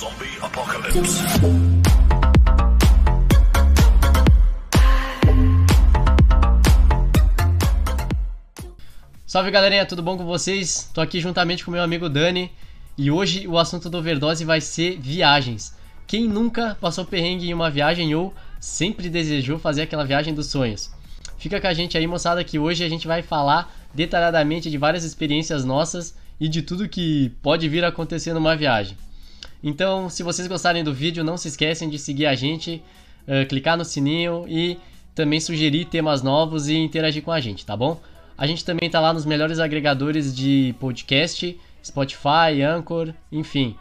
Zombie Apocalypse. Salve galerinha, tudo bom com vocês? Tô aqui juntamente com meu amigo Dani e hoje o assunto do Overdose vai ser viagens. Quem nunca passou perrengue em uma viagem ou sempre desejou fazer aquela viagem dos sonhos? Fica com a gente aí, moçada, que hoje a gente vai falar detalhadamente de várias experiências nossas e de tudo que pode vir acontecer numa viagem. Então, se vocês gostarem do vídeo, não se esquecem de seguir a gente, uh, clicar no sininho e também sugerir temas novos e interagir com a gente, tá bom? A gente também tá lá nos melhores agregadores de podcast, Spotify, Anchor, enfim.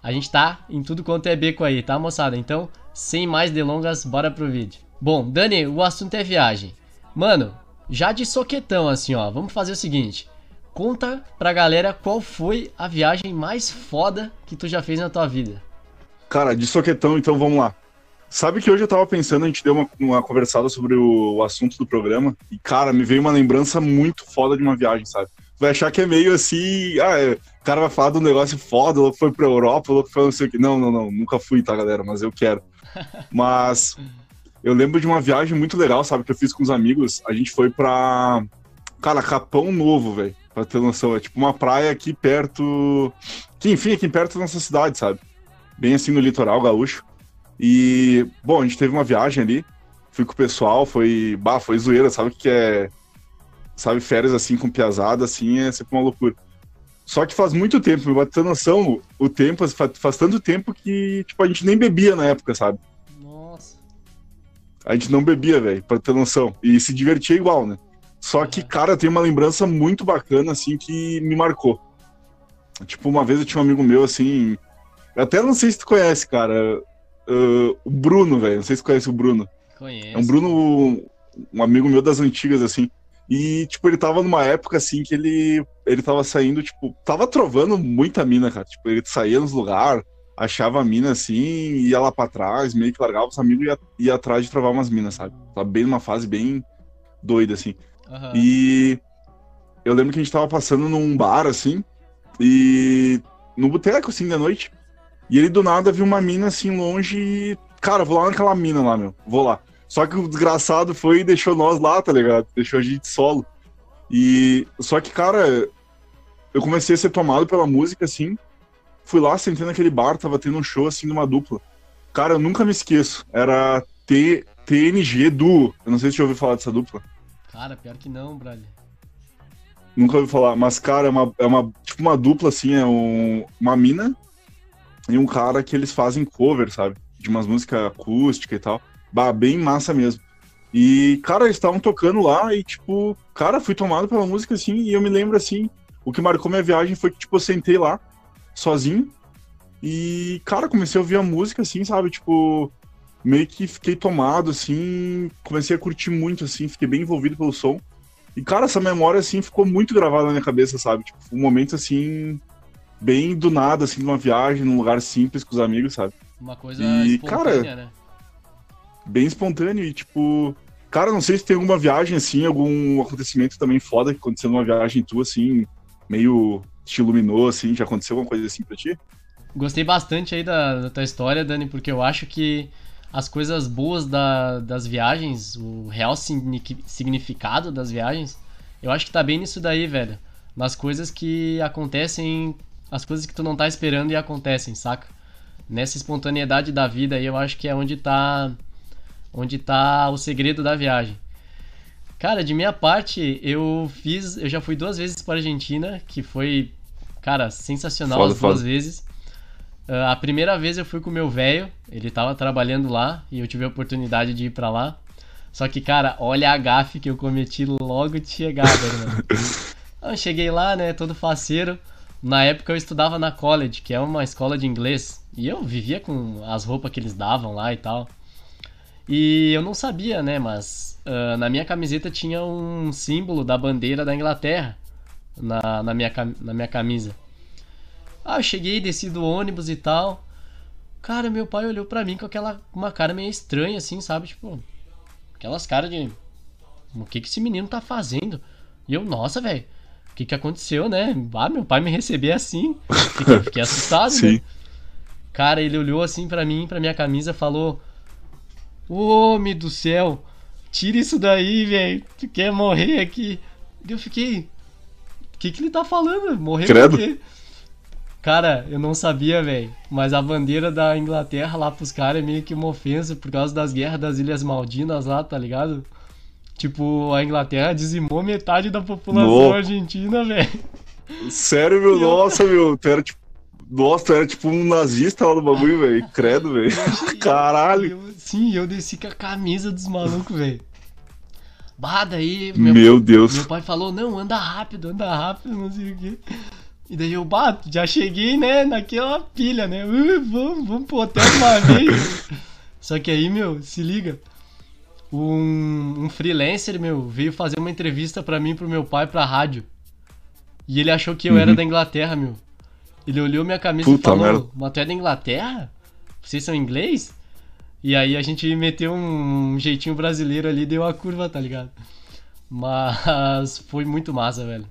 A gente tá em tudo quanto é beco aí, tá, moçada? Então, sem mais delongas, bora pro vídeo. Bom, Dani, o assunto é viagem. Mano, já de soquetão assim, ó, vamos fazer o seguinte. Conta pra galera qual foi a viagem mais foda que tu já fez na tua vida. Cara, de soquetão, então vamos lá. Sabe que hoje eu tava pensando, a gente deu uma, uma conversada sobre o, o, assunto do programa, e cara, me veio uma lembrança muito foda de uma viagem, sabe? Vai achar que é meio assim, ah, é, o cara vai falar de um negócio foda, ou foi pra Europa, ou foi não sei o que. Não, não, não, nunca fui, tá, galera? Mas eu quero. Mas eu lembro de uma viagem muito legal, sabe, que eu fiz com os amigos. A gente foi pra, cara, Capão Novo, velho pra ter noção. É tipo uma praia aqui perto. Que, enfim, aqui perto da nossa cidade, sabe? Bem assim no litoral gaúcho. E, bom, a gente teve uma viagem ali. Fui com o pessoal, foi. Bah, foi zoeira, sabe o que é. Sabe, férias assim com piazada, assim, é sempre uma loucura. Só que faz muito tempo, pra ter noção, o tempo, faz, faz tanto tempo que, tipo, a gente nem bebia na época, sabe? Nossa. A gente não bebia, velho, pra ter noção. E se divertia igual, né? Só que, cara, tem uma lembrança muito bacana, assim, que me marcou. Tipo, uma vez eu tinha um amigo meu, assim. Eu até não sei se tu conhece, cara. Uh, o Bruno, velho. Não sei se tu conhece o Bruno. Conheço. É um Bruno, um amigo meu das antigas, assim. E, tipo, ele tava numa época, assim, que ele, ele tava saindo, tipo, tava trovando muita mina, cara. Tipo, ele saía nos lugares, achava a mina, assim, ia lá pra trás, meio que largava os amigos e ia, ia atrás de trovar umas minas, sabe? Tava bem numa fase bem doida, assim. Aham. E eu lembro que a gente tava passando num bar, assim, e no boteco, assim, da noite. E ele do nada viu uma mina assim longe e. Cara, vou lá naquela mina lá, meu. Vou lá. Só que o desgraçado foi e deixou nós lá, tá ligado? Deixou a gente solo. E. Só que, cara, eu comecei a ser tomado pela música, assim. Fui lá, sentei naquele bar, tava tendo um show, assim, de uma dupla. Cara, eu nunca me esqueço. Era T, TNG Duo. Eu não sei se você ouviu falar dessa dupla. Cara, pior que não, brother. Nunca ouvi falar, mas, cara, é uma, é uma tipo uma dupla, assim, é um, uma mina e um cara que eles fazem cover, sabe? De umas músicas acústicas e tal. Bah, bem massa mesmo. E, cara, eles estavam tocando lá e, tipo, cara, fui tomado pela música, assim, e eu me lembro, assim, o que marcou minha viagem foi que, tipo, eu sentei lá, sozinho, e, cara, comecei a ouvir a música, assim, sabe? Tipo, meio que fiquei tomado, assim, comecei a curtir muito, assim, fiquei bem envolvido pelo som. E, cara, essa memória, assim, ficou muito gravada na minha cabeça, sabe? Tipo, um momento, assim, bem do nada, assim, de uma viagem, num lugar simples com os amigos, sabe? Uma coisa E, espontânea, cara, né? Bem espontâneo e, tipo... Cara, não sei se tem alguma viagem, assim, algum acontecimento também foda que aconteceu numa viagem tua, assim, meio te iluminou, assim, já aconteceu alguma coisa assim pra ti? Gostei bastante aí da, da tua história, Dani, porque eu acho que as coisas boas da- das viagens, o real signi- significado das viagens, eu acho que tá bem nisso daí, velho. Nas coisas que acontecem, as coisas que tu não tá esperando e acontecem, saca? Nessa espontaneidade da vida aí, eu acho que é onde tá onde tá o segredo da viagem. Cara, de minha parte, eu fiz, eu já fui duas vezes para Argentina, que foi, cara, sensacional Foda, as duas foda. vezes. Ah, a primeira vez eu fui com o meu velho, ele tava trabalhando lá e eu tive a oportunidade de ir pra lá. Só que, cara, olha a gafe que eu cometi logo de chegada, mano. Então, Eu cheguei lá, né, todo faceiro. Na época eu estudava na college, que é uma escola de inglês, e eu vivia com as roupas que eles davam lá e tal. E eu não sabia, né, mas ah, na minha camiseta tinha um símbolo da bandeira da Inglaterra na, na, minha, na minha camisa. Ah, eu cheguei, desci do ônibus e tal. Cara, meu pai olhou pra mim com aquela uma cara meio estranha, assim, sabe? Tipo, aquelas caras de. O que que esse menino tá fazendo? E eu, nossa, velho, o que que aconteceu, né? Ah, meu pai me receber assim. Fiquei, fiquei assustado, né? Sim. Cara, ele olhou assim pra mim, pra minha camisa, falou: Homem do céu, tira isso daí, velho. Tu quer morrer aqui? Eu fiquei. O que, que ele tá falando? Morrer Credo. por quê? Cara, eu não sabia, velho. Mas a bandeira da Inglaterra lá pros caras é meio que uma ofensa por causa das guerras das Ilhas Maldinas lá, tá ligado? Tipo, a Inglaterra dizimou metade da população Louco. argentina, velho. Sério, meu, Eu- nossa, meu, tu era tipo. Nossa, tu era tipo um nazista lá no bagulho, velho. Credo, velho. Caralho. Eu- sim, eu desci com a camisa dos malucos, velho. Bah, daí meu, Meu Deus. meu pai falou, não, anda rápido, anda rápido, não sei o quê. E daí eu, bah, já cheguei, né, naquela pilha, né? Uh, vamos, vamos pro hotel uma vez. Só que aí, meu, se liga. Um, um freelancer, meu, veio fazer uma entrevista pra mim pro meu pai pra rádio. E ele achou que eu era Uhum. da Inglaterra, meu. Ele olhou minha camisa Puta e falou, merda. mas tu é da Inglaterra? Vocês são inglês? E aí a gente meteu um jeitinho brasileiro ali, deu a curva, tá ligado? Mas foi muito massa, velho.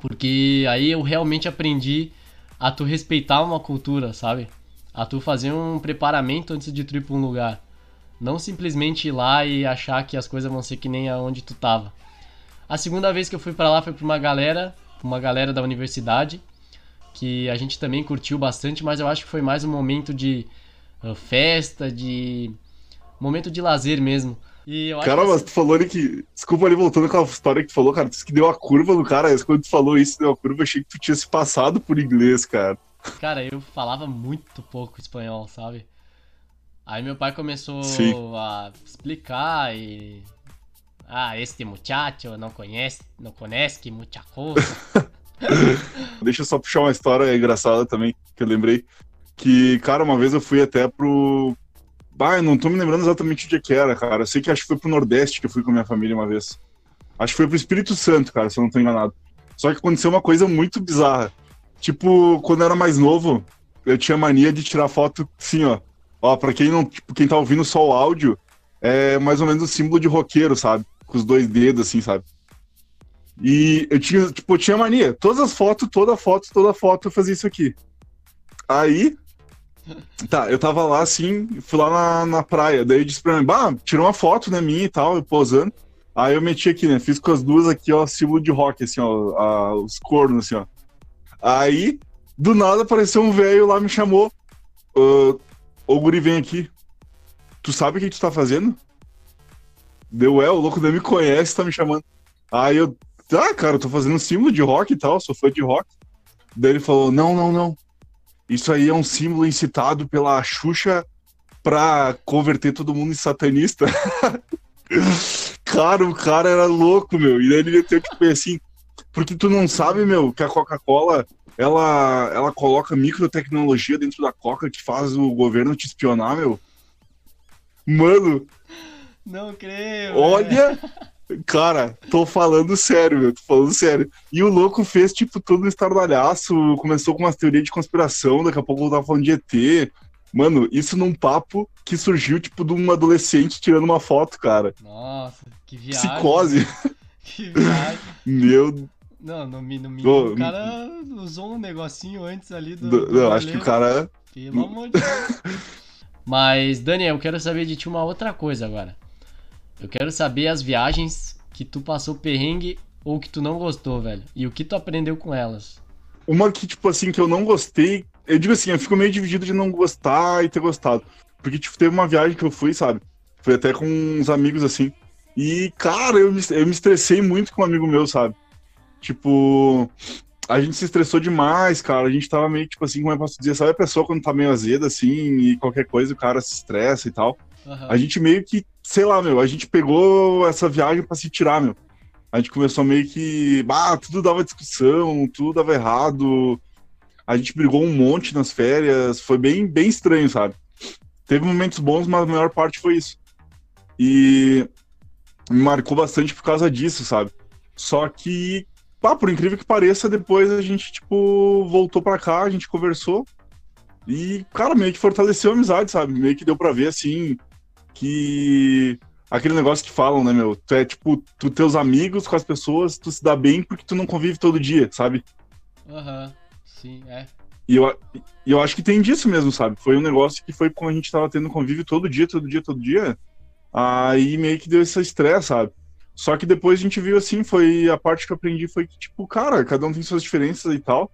Porque aí eu realmente aprendi a tu respeitar uma cultura, sabe? A tu fazer um preparamento antes de tu ir pra um lugar. Não simplesmente ir lá e achar que as coisas vão ser que nem aonde tu tava. A segunda vez que eu fui pra lá foi pra uma galera, uma galera da universidade, que a gente também curtiu bastante, mas eu acho que foi mais um momento de uh, festa, de momento de lazer mesmo. E eu Cara, mas tu falou ali que. Desculpa ali, voltando aquela história que tu falou, cara. Tu disse que deu a curva no cara. Quando tu falou isso, deu a curva, eu achei que tu tinha se passado por inglês, cara. Cara, eu falava muito pouco espanhol, sabe? Aí meu pai começou Sim. a explicar e. Ah, este muchacho não conhece, não conhece que muita coisa. Deixa eu só puxar uma história engraçada também, que eu lembrei. Que, cara, uma vez eu fui até pro. Bah, eu não tô me lembrando exatamente onde que era, cara. Eu sei que acho que foi pro Nordeste que eu fui com a minha família uma vez. Acho que foi pro Espírito Santo, cara, se eu não tô enganado. Só que aconteceu uma coisa muito bizarra. Tipo, quando eu era mais novo, eu tinha mania de tirar foto assim, ó. Ó, pra quem não, tipo, quem tá ouvindo só o áudio, é mais ou menos o símbolo de roqueiro, sabe? Com os dois dedos, assim, sabe? E eu tinha, tipo, eu tinha mania. Todas as fotos, toda foto, toda foto eu fazia isso aqui. Aí. Tá, eu tava lá assim, fui lá na, na praia. Daí disse pra mim, bah, tirou uma foto, né, minha e tal, eu posando. Aí eu meti aqui, né? Fiz com as duas aqui, ó, símbolo de rock, assim, ó, a- os cornos, assim, ó. Aí, do nada, apareceu um velho lá, me chamou. "Ô, Ô, guri, vem aqui. Tu sabe o que tu tá fazendo? Deu, é, o louco daí me conhece, tá me chamando. Aí eu, tá, cara, eu tô fazendo símbolo de rock e tal, sou fã de rock. Daí ele falou, não, não, não. Isso aí é um símbolo incitado pela Xuxa pra converter todo mundo em satanista. cara, o cara era louco, meu. E daí ele meteu, tipo, assim, porque tu não sabe, meu, que a Coca-Cola, ela, ela coloca microtecnologia dentro da Coca que faz o governo te espionar, meu. Mano, não creio. Olha, cara, tô falando sério, meu, tô falando sério. E o louco fez, tipo, todo um estardalhaço, começou com umas teorias de conspiração, daqui a pouco eu tava falando de ET. Mano, isso num papo que surgiu, tipo, de um adolescente tirando uma foto, cara. Nossa, que viagem. Psicose. Que viagem. Meu, Não, no, no mínimo Ô, o cara usou um negocinho antes ali do. do- do eu acho que o cara. Pelo amor de Deus. Mas, Daniel, eu quero saber de ti uma outra coisa agora. Eu quero saber as viagens que tu passou perrengue ou que tu não gostou, velho. E o que tu aprendeu com elas. Uma que, tipo assim, que eu não gostei. Eu digo assim, eu fico meio dividido de não gostar e ter gostado. Porque, tipo, teve uma viagem que eu fui, sabe? Fui até com uns amigos assim. E, cara, eu me, eu me estressei muito com um amigo meu, sabe? Tipo, a gente se estressou demais, cara. A gente tava meio, tipo assim, como eu posso dizer, sabe a pessoa quando tá meio azeda, assim, e qualquer coisa o cara se estressa e tal. Aham. A gente meio que, sei lá, meu, a gente pegou essa viagem pra se tirar, meu. A gente começou meio que, bah, tudo dava discussão, tudo dava errado. A gente brigou um monte nas férias, foi bem, bem estranho, sabe? Teve momentos bons, mas a maior parte foi isso. E me marcou bastante por causa disso, sabe? Só que, pá, por incrível que pareça, depois a gente, tipo, voltou pra cá, a gente conversou. E, cara, meio que fortaleceu a amizade, sabe? Meio que deu pra ver, assim, que aquele negócio que falam, né, meu? Tu é tipo, tu teus amigos com as pessoas, tu se dá bem porque tu não convive todo dia, sabe? Aham. Sim, é. E eu, e eu acho que tem disso mesmo, sabe? Foi um negócio que foi quando a gente tava tendo convívio todo dia, todo dia, todo dia. Aí meio que deu esse estresse, sabe? Só que depois a gente viu assim, foi a parte que eu aprendi foi que, tipo, cara, cada um tem suas diferenças e tal.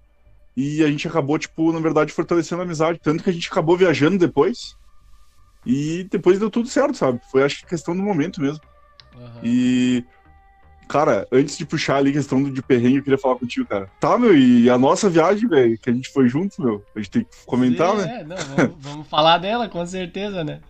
E a gente acabou, tipo, na verdade, fortalecendo a amizade. Tanto que a gente acabou viajando depois. E depois deu tudo certo, sabe? Foi, acho que, questão do momento mesmo. Uhum. E Cara, antes de puxar ali a questão de perrengue, eu queria falar contigo, cara. Tá, meu, e a nossa viagem, velho, que a gente foi junto, meu, a gente tem que comentar, Sim, né? É, não, vamos, vamos falar dela, com certeza, né?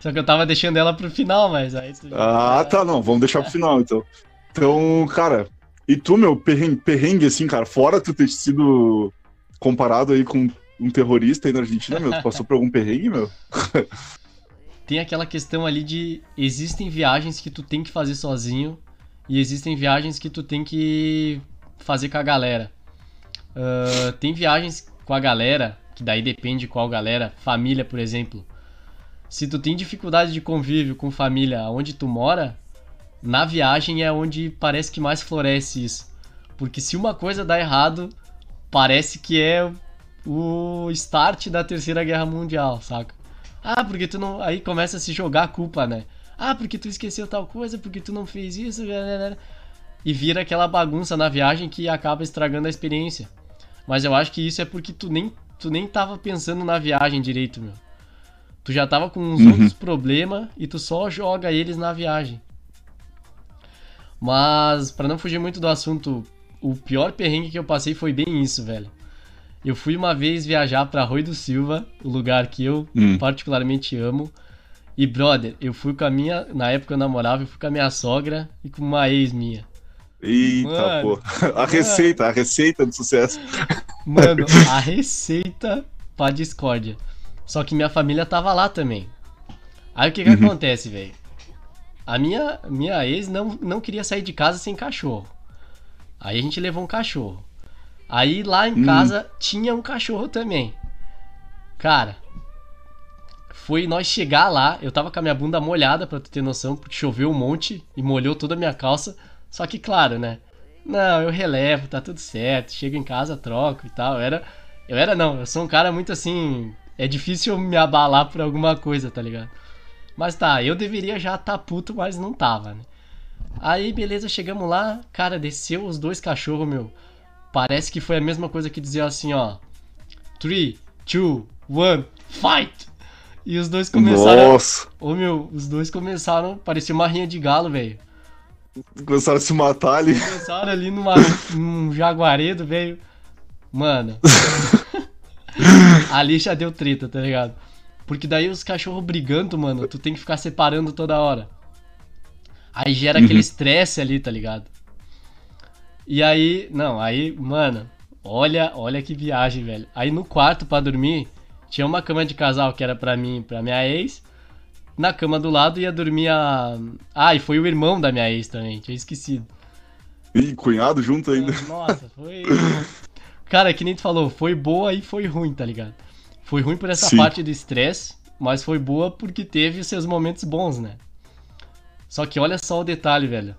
Só que eu tava deixando ela pro final, mas aí tu já... Ah, tá, não, vamos deixar pro final, então. Então, cara, e tu, meu, perrengue, perrengue assim, cara, fora tu ter sido comparado aí com um terrorista aí na Argentina, meu, passou por algum perrengue, meu? Tem aquela questão ali de existem viagens que tu tem que fazer sozinho e existem viagens que tu tem que fazer com a galera. Uh, tem viagens com a galera, que daí depende qual galera, família, por exemplo. Se tu tem dificuldade de convívio com família onde tu mora, na viagem é onde parece que mais floresce isso. Porque se uma coisa dá errado, parece que é o start da Terceira Guerra Mundial, saca? Ah, porque tu não. Aí começa a se jogar a culpa, né? Ah, porque tu esqueceu tal coisa, porque tu não fez isso. E vira aquela bagunça na viagem que acaba estragando a experiência. Mas eu acho que isso é porque tu nem, tu nem tava pensando na viagem direito, meu. Tu já tava com uns uhum. outros problemas e tu só joga eles na viagem. Mas, para não fugir muito do assunto, o pior perrengue que eu passei foi bem isso, velho. Eu fui uma vez viajar para Rui do Silva, o lugar que eu hum. particularmente amo. E, brother, eu fui com a minha. Na época eu namorava, eu fui com a minha sogra e com uma ex minha. Eita, mano, pô. A mano, receita, a receita do sucesso. Mano, a receita pra discórdia. Só que minha família tava lá também. Aí o que que uhum. acontece, velho? A minha, minha ex não, não queria sair de casa sem cachorro. Aí a gente levou um cachorro. Aí lá em hum. casa tinha um cachorro também. Cara, foi nós chegar lá, eu tava com a minha bunda molhada, pra tu ter noção, porque choveu um monte e molhou toda a minha calça. Só que, claro, né? Não, eu relevo, tá tudo certo. Chego em casa, troco e tal. Eu era. Eu era não, eu sou um cara muito assim. É difícil me abalar por alguma coisa, tá ligado? Mas tá, eu deveria já tá puto, mas não tava, né? Aí, beleza, chegamos lá, cara, desceu os dois cachorros, meu. Parece que foi a mesma coisa que dizer assim, ó. 3, 2, 1, fight! E os dois começaram. Nossa! Ô meu, os dois começaram. Parecia uma rinha de galo, velho. Começaram a se matar ali. Começaram ali numa, num jaguaredo, velho. Mano. ali já deu treta, tá ligado? Porque daí os cachorros brigando, mano, tu tem que ficar separando toda hora. Aí gera uhum. aquele estresse ali, tá ligado? E aí, não, aí, mano, olha, olha que viagem, velho. Aí no quarto para dormir, tinha uma cama de casal que era para mim, para minha ex. Na cama do lado ia dormir a. Ah, e foi o irmão da minha ex também, tinha esquecido. Ih, cunhado junto ainda. Nossa, foi. Cara, que nem tu falou, foi boa e foi ruim, tá ligado? Foi ruim por essa Sim. parte do estresse, mas foi boa porque teve os seus momentos bons, né? Só que olha só o detalhe, velho.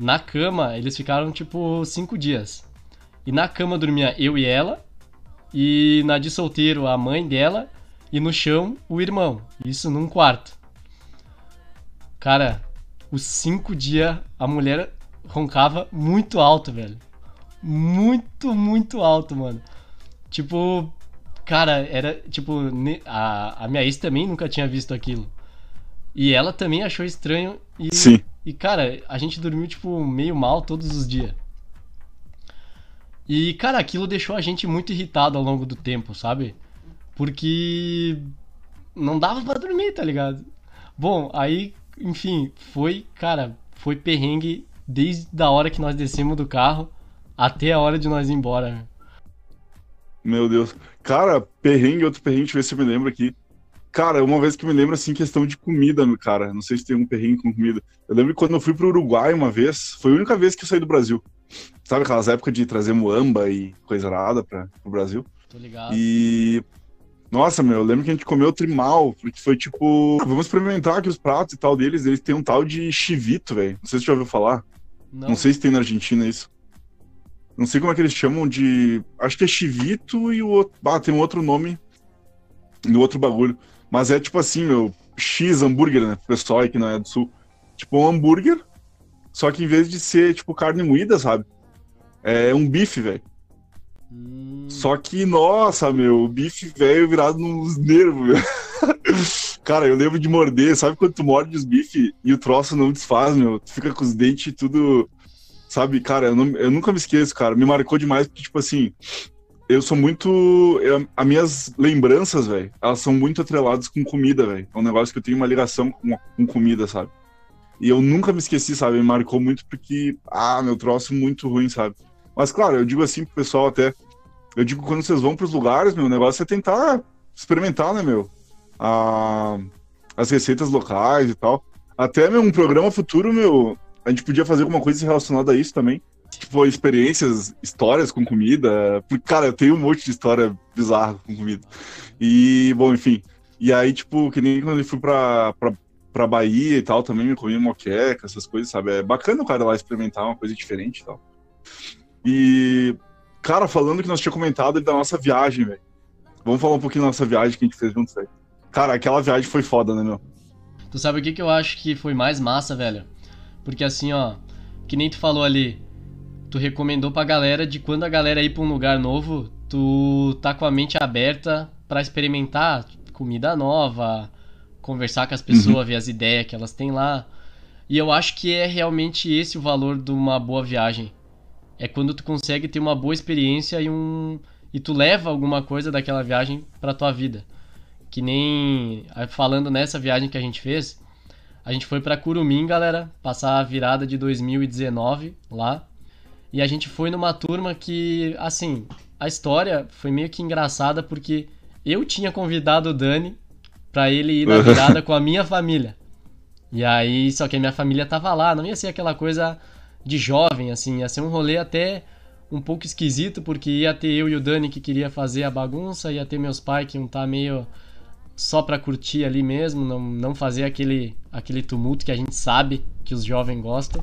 Na cama, eles ficaram tipo cinco dias. E na cama dormia eu e ela, e na de solteiro a mãe dela e no chão o irmão. Isso num quarto. Cara, os cinco dias a mulher roncava muito alto, velho. Muito, muito alto, mano. Tipo, cara, era tipo. A, a minha ex também nunca tinha visto aquilo. E ela também achou estranho. E, Sim. E, cara, a gente dormiu, tipo, meio mal todos os dias. E, cara, aquilo deixou a gente muito irritado ao longo do tempo, sabe? Porque não dava para dormir, tá ligado? Bom, aí, enfim, foi, cara, foi perrengue desde a hora que nós descemos do carro até a hora de nós ir embora. Meu Deus. Cara, perrengue, outro perrengue, deixa eu ver se eu me lembro aqui. Cara, uma vez que me lembro, assim, questão de comida, cara. Não sei se tem um perrengue com comida. Eu lembro quando eu fui pro Uruguai uma vez, foi a única vez que eu saí do Brasil. Sabe aquelas épocas de trazer muamba e coisa nada para o Brasil? Tô ligado. E. Nossa, meu, eu lembro que a gente comeu trimal, porque foi tipo. Vamos experimentar aqui os pratos e tal deles. Eles têm um tal de chivito, velho. Não sei se você já ouviu falar. Não. Não sei se tem na Argentina isso. Não sei como é que eles chamam de. Acho que é chivito e o outro. Ah, tem um outro nome no outro bagulho. Mas é tipo assim, meu, X hambúrguer, né? Pessoal aí que não é do sul. Tipo um hambúrguer, só que em vez de ser, tipo, carne moída, sabe? É um bife, velho. Hum. Só que, nossa, meu, o bife velho virado nos nervos, meu. Cara, eu lembro de morder, sabe quando tu morde os bifes e o troço não desfaz, meu? Tu fica com os dentes tudo. Sabe, cara, eu, não, eu nunca me esqueço, cara. Me marcou demais, porque, tipo assim, eu sou muito. Eu, as minhas lembranças, velho, elas são muito atreladas com comida, velho. É um negócio que eu tenho uma ligação com, com comida, sabe? E eu nunca me esqueci, sabe? Me marcou muito porque, ah, meu troço muito ruim, sabe? Mas, claro, eu digo assim pro pessoal até. Eu digo quando vocês vão pros lugares, meu, negócio é tentar experimentar, né, meu? a, as receitas locais e tal. Até meu, um programa futuro, meu, a gente podia fazer alguma coisa relacionada a isso também. Tipo, experiências, histórias com comida. Porque, cara, eu tenho um monte de história bizarra com comida. E, bom, enfim. E aí, tipo, que nem quando eu fui pra, pra, pra Bahia e tal, também me comi moqueca, essas coisas, sabe? É bacana o cara lá experimentar uma coisa diferente e tal. E, cara, falando que nós tínhamos comentado da nossa viagem, velho. Vamos falar um pouquinho da nossa viagem que a gente fez juntos, velho. Cara, aquela viagem foi foda, né, meu? Tu sabe o que, que eu acho que foi mais massa, velho? Porque assim, ó, que nem tu falou ali, tu recomendou pra galera de quando a galera ir pra um lugar novo, tu tá com a mente aberta para experimentar comida nova, conversar com as pessoas, uhum. ver as ideias que elas têm lá. E eu acho que é realmente esse o valor de uma boa viagem. É quando tu consegue ter uma boa experiência e um e tu leva alguma coisa daquela viagem para tua vida. Que nem falando nessa viagem que a gente fez, a gente foi para Curumim, galera, passar a virada de 2019 lá. E a gente foi numa turma que, assim, a história foi meio que engraçada porque eu tinha convidado o Dani para ele ir na virada com a minha família. E aí, só que a minha família tava lá, não ia ser aquela coisa de jovem, assim, ia ser um rolê até um pouco esquisito, porque ia ter eu e o Dani que queria fazer a bagunça, ia ter meus pais que iam estar tá meio só para curtir ali mesmo, não, não fazer aquele, aquele tumulto que a gente sabe que os jovens gostam.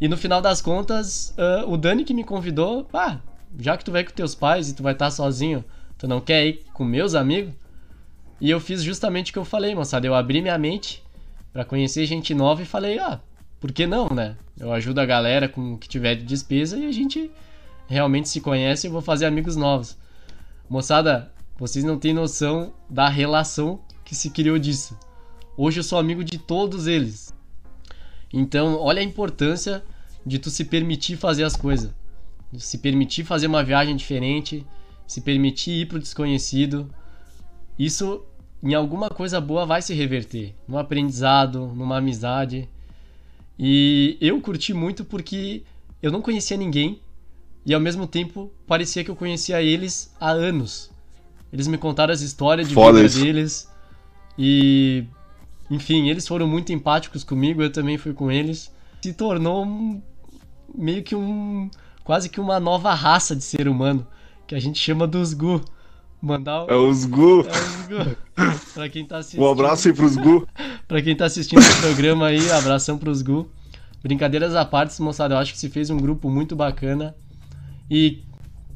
E no final das contas, uh, o Dani que me convidou, ah, já que tu vai com teus pais e tu vai estar tá sozinho, tu não quer ir com meus amigos? E eu fiz justamente o que eu falei, moçada. Eu abri minha mente para conhecer gente nova e falei, ah, por que não, né? Eu ajudo a galera com o que tiver de despesa e a gente realmente se conhece e vou fazer amigos novos. Moçada, vocês não têm noção da relação que se criou disso. Hoje eu sou amigo de todos eles. Então, olha a importância de tu se permitir fazer as coisas. Se permitir fazer uma viagem diferente, se permitir ir pro desconhecido. Isso em alguma coisa boa vai se reverter, num aprendizado, numa amizade. E eu curti muito porque eu não conhecia ninguém e ao mesmo tempo parecia que eu conhecia eles há anos. Eles me contaram as histórias de Foda vida isso. deles. E. Enfim, eles foram muito empáticos comigo, eu também fui com eles. Se tornou um, meio que um. quase que uma nova raça de ser humano. Que a gente chama dos Gu. Mandar o... É os Gu. É os Gu. pra quem tá assistindo. Um abraço aí pros Gu. pra quem tá assistindo o programa aí, abração pros Gu. Brincadeiras à parte, moçada, eu acho que se fez um grupo muito bacana. E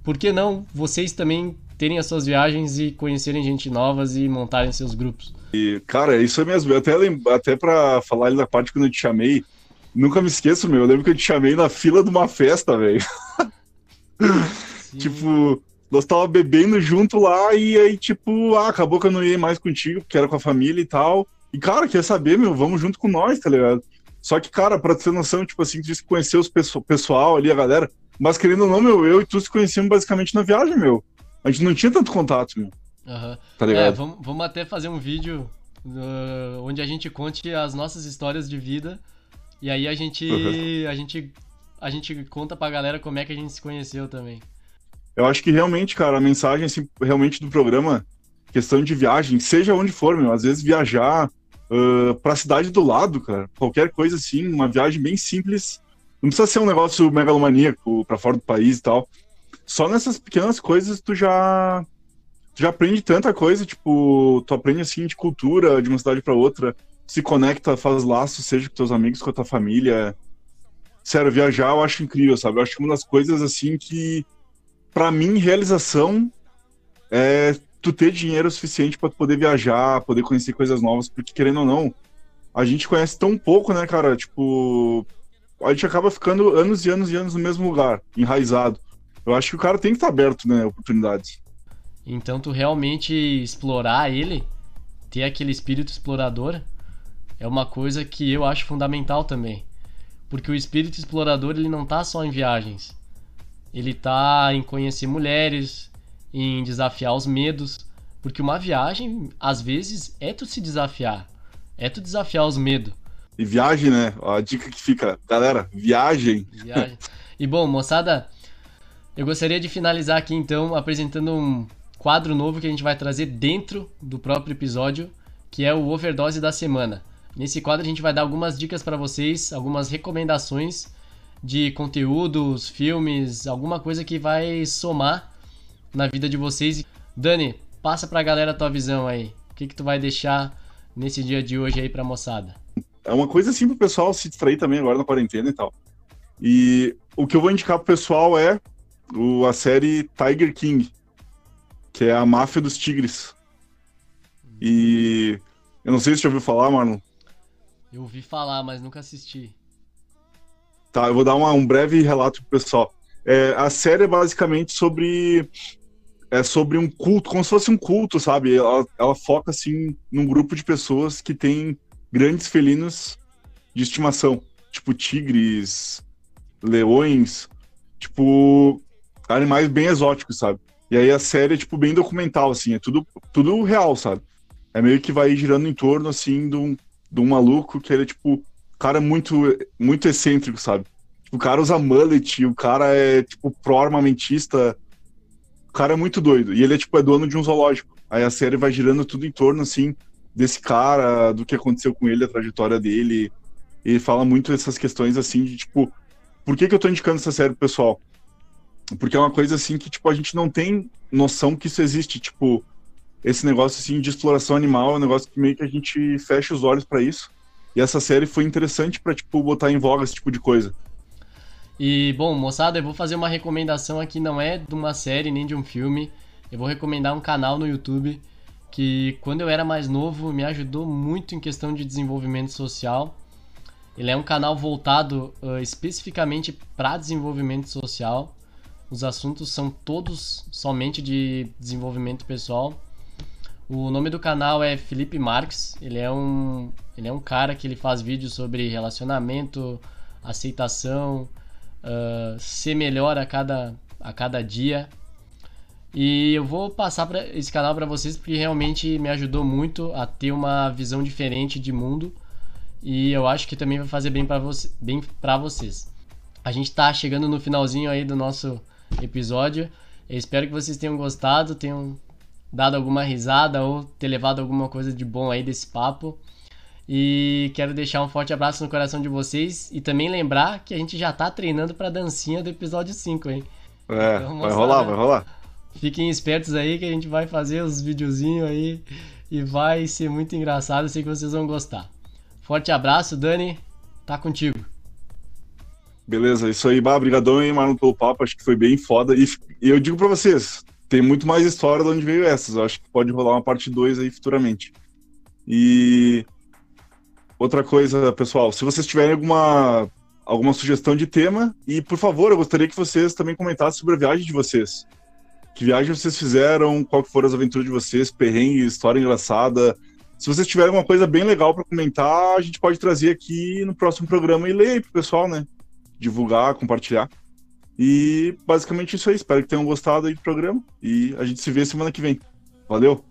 por que não vocês também terem as suas viagens e conhecerem gente novas e montarem seus grupos. E, cara, isso é mesmo. Até, até pra falar ali da parte quando eu te chamei, nunca me esqueço, meu. Eu lembro que eu te chamei na fila de uma festa, velho. tipo, nós tava bebendo junto lá e aí, tipo, ah, acabou que eu não ia mais contigo, porque era com a família e tal. E, cara, quer saber, meu, vamos junto com nós, tá ligado? Só que, cara, pra ter noção, tipo assim, tu conhecer os pessoal ali, a galera. Mas querendo ou não, meu, eu e tu se conhecíamos basicamente na viagem, meu. A gente não tinha tanto contato, meu. Uhum. Tá ligado? É, vamos, vamos até fazer um vídeo uh, onde a gente conte as nossas histórias de vida. E aí a gente, uhum. a gente a gente conta pra galera como é que a gente se conheceu também. Eu acho que realmente, cara, a mensagem assim, realmente do programa, questão de viagem, seja onde for, meu, às vezes viajar uh, pra cidade do lado, cara, qualquer coisa assim, uma viagem bem simples, não precisa ser um negócio megalomaníaco pra fora do país e tal, só nessas pequenas coisas tu já tu já aprende tanta coisa, tipo, tu aprende assim de cultura de uma cidade para outra, se conecta, faz laços, seja com teus amigos, com a tua família. sério, viajar eu acho incrível, sabe? Eu acho que uma das coisas, assim, que, para mim, realização é tu ter dinheiro suficiente para poder viajar, poder conhecer coisas novas, porque, querendo ou não, a gente conhece tão pouco, né, cara? Tipo, a gente acaba ficando anos e anos e anos no mesmo lugar, enraizado. Eu acho que o cara tem que estar aberto, né, oportunidades. Então, tu realmente explorar ele, ter aquele espírito explorador, é uma coisa que eu acho fundamental também. Porque o espírito explorador, ele não tá só em viagens. Ele tá em conhecer mulheres, em desafiar os medos. Porque uma viagem, às vezes, é tu se desafiar. É tu desafiar os medos. E viagem, né? A dica que fica, galera, viagem. Viagem. E bom, moçada, eu gostaria de finalizar aqui então apresentando um quadro novo que a gente vai trazer dentro do próprio episódio, que é o overdose da semana. Nesse quadro a gente vai dar algumas dicas para vocês, algumas recomendações de conteúdos, filmes, alguma coisa que vai somar na vida de vocês. Dani, passa pra galera a tua visão aí. O que que tu vai deixar nesse dia de hoje aí pra moçada? É uma coisa assim pro pessoal se distrair também agora na quarentena e tal. E o que eu vou indicar pro pessoal é o, a série Tiger King, que é a máfia dos tigres. E eu não sei se você já ouviu falar, Marlon. Eu ouvi falar, mas nunca assisti. Tá, eu vou dar uma, um breve relato pro pessoal. É, a série é basicamente sobre é sobre um culto, como se fosse um culto, sabe? Ela, ela foca assim num grupo de pessoas que tem grandes felinos de estimação, tipo tigres, leões, tipo animais bem exóticos, sabe? E aí a série é, tipo, bem documental, assim, é tudo, tudo real, sabe? É meio que vai girando em torno, assim, de um, de um maluco que ele é, tipo, cara muito, muito excêntrico, sabe? Tipo, o cara usa mullet, o cara é, tipo, pró-armamentista, o cara é muito doido. E ele é, tipo, é dono de um zoológico. Aí a série vai girando tudo em torno, assim, desse cara, do que aconteceu com ele, a trajetória dele. E ele fala muito dessas questões, assim, de, tipo, por que que eu tô indicando essa série pro pessoal? Porque é uma coisa assim que, tipo, a gente não tem noção que isso existe. Tipo, esse negócio assim de exploração animal é um negócio que meio que a gente fecha os olhos para isso. E essa série foi interessante para tipo, botar em voga esse tipo de coisa. E, bom, moçada, eu vou fazer uma recomendação aqui, não é de uma série nem de um filme. Eu vou recomendar um canal no YouTube que, quando eu era mais novo, me ajudou muito em questão de desenvolvimento social. Ele é um canal voltado uh, especificamente para desenvolvimento social. Os assuntos são todos somente de desenvolvimento pessoal. O nome do canal é Felipe Marques. Ele é um, ele é um cara que ele faz vídeos sobre relacionamento, aceitação, uh, ser melhor a cada, a cada dia. E eu vou passar pra, esse canal para vocês porque realmente me ajudou muito a ter uma visão diferente de mundo. E eu acho que também vai fazer bem para você, bem vocês. A gente está chegando no finalzinho aí do nosso episódio. Eu espero que vocês tenham gostado, tenham dado alguma risada ou ter levado alguma coisa de bom aí desse papo. E quero deixar um forte abraço no coração de vocês e também lembrar que a gente já tá treinando pra dancinha do episódio 5, hein? É, então, vai rolar, vai rolar. Fiquem espertos aí que a gente vai fazer os videozinhos aí e vai ser muito engraçado, sei que vocês vão gostar. Forte abraço, Dani, tá contigo. Beleza, isso aí, bah, brigadão aí, Marlon, pelo papo, acho que foi bem foda. E, e, eu digo pra vocês, tem muito mais história de onde veio essas, acho que pode rolar uma parte 2 aí futuramente. E outra coisa, pessoal, se vocês tiverem alguma, alguma sugestão de tema, e por favor, eu gostaria que vocês também comentassem sobre a viagem de vocês. Que viagem vocês fizeram, qual que foram as aventuras de vocês, perrengue, história engraçada. Se vocês tiverem uma coisa bem legal para comentar, a gente pode trazer aqui no próximo programa e ler aí pro pessoal, né? Divulgar, compartilhar. E basicamente isso aí. Espero que tenham gostado aí do programa. E a gente se vê semana que vem. Valeu!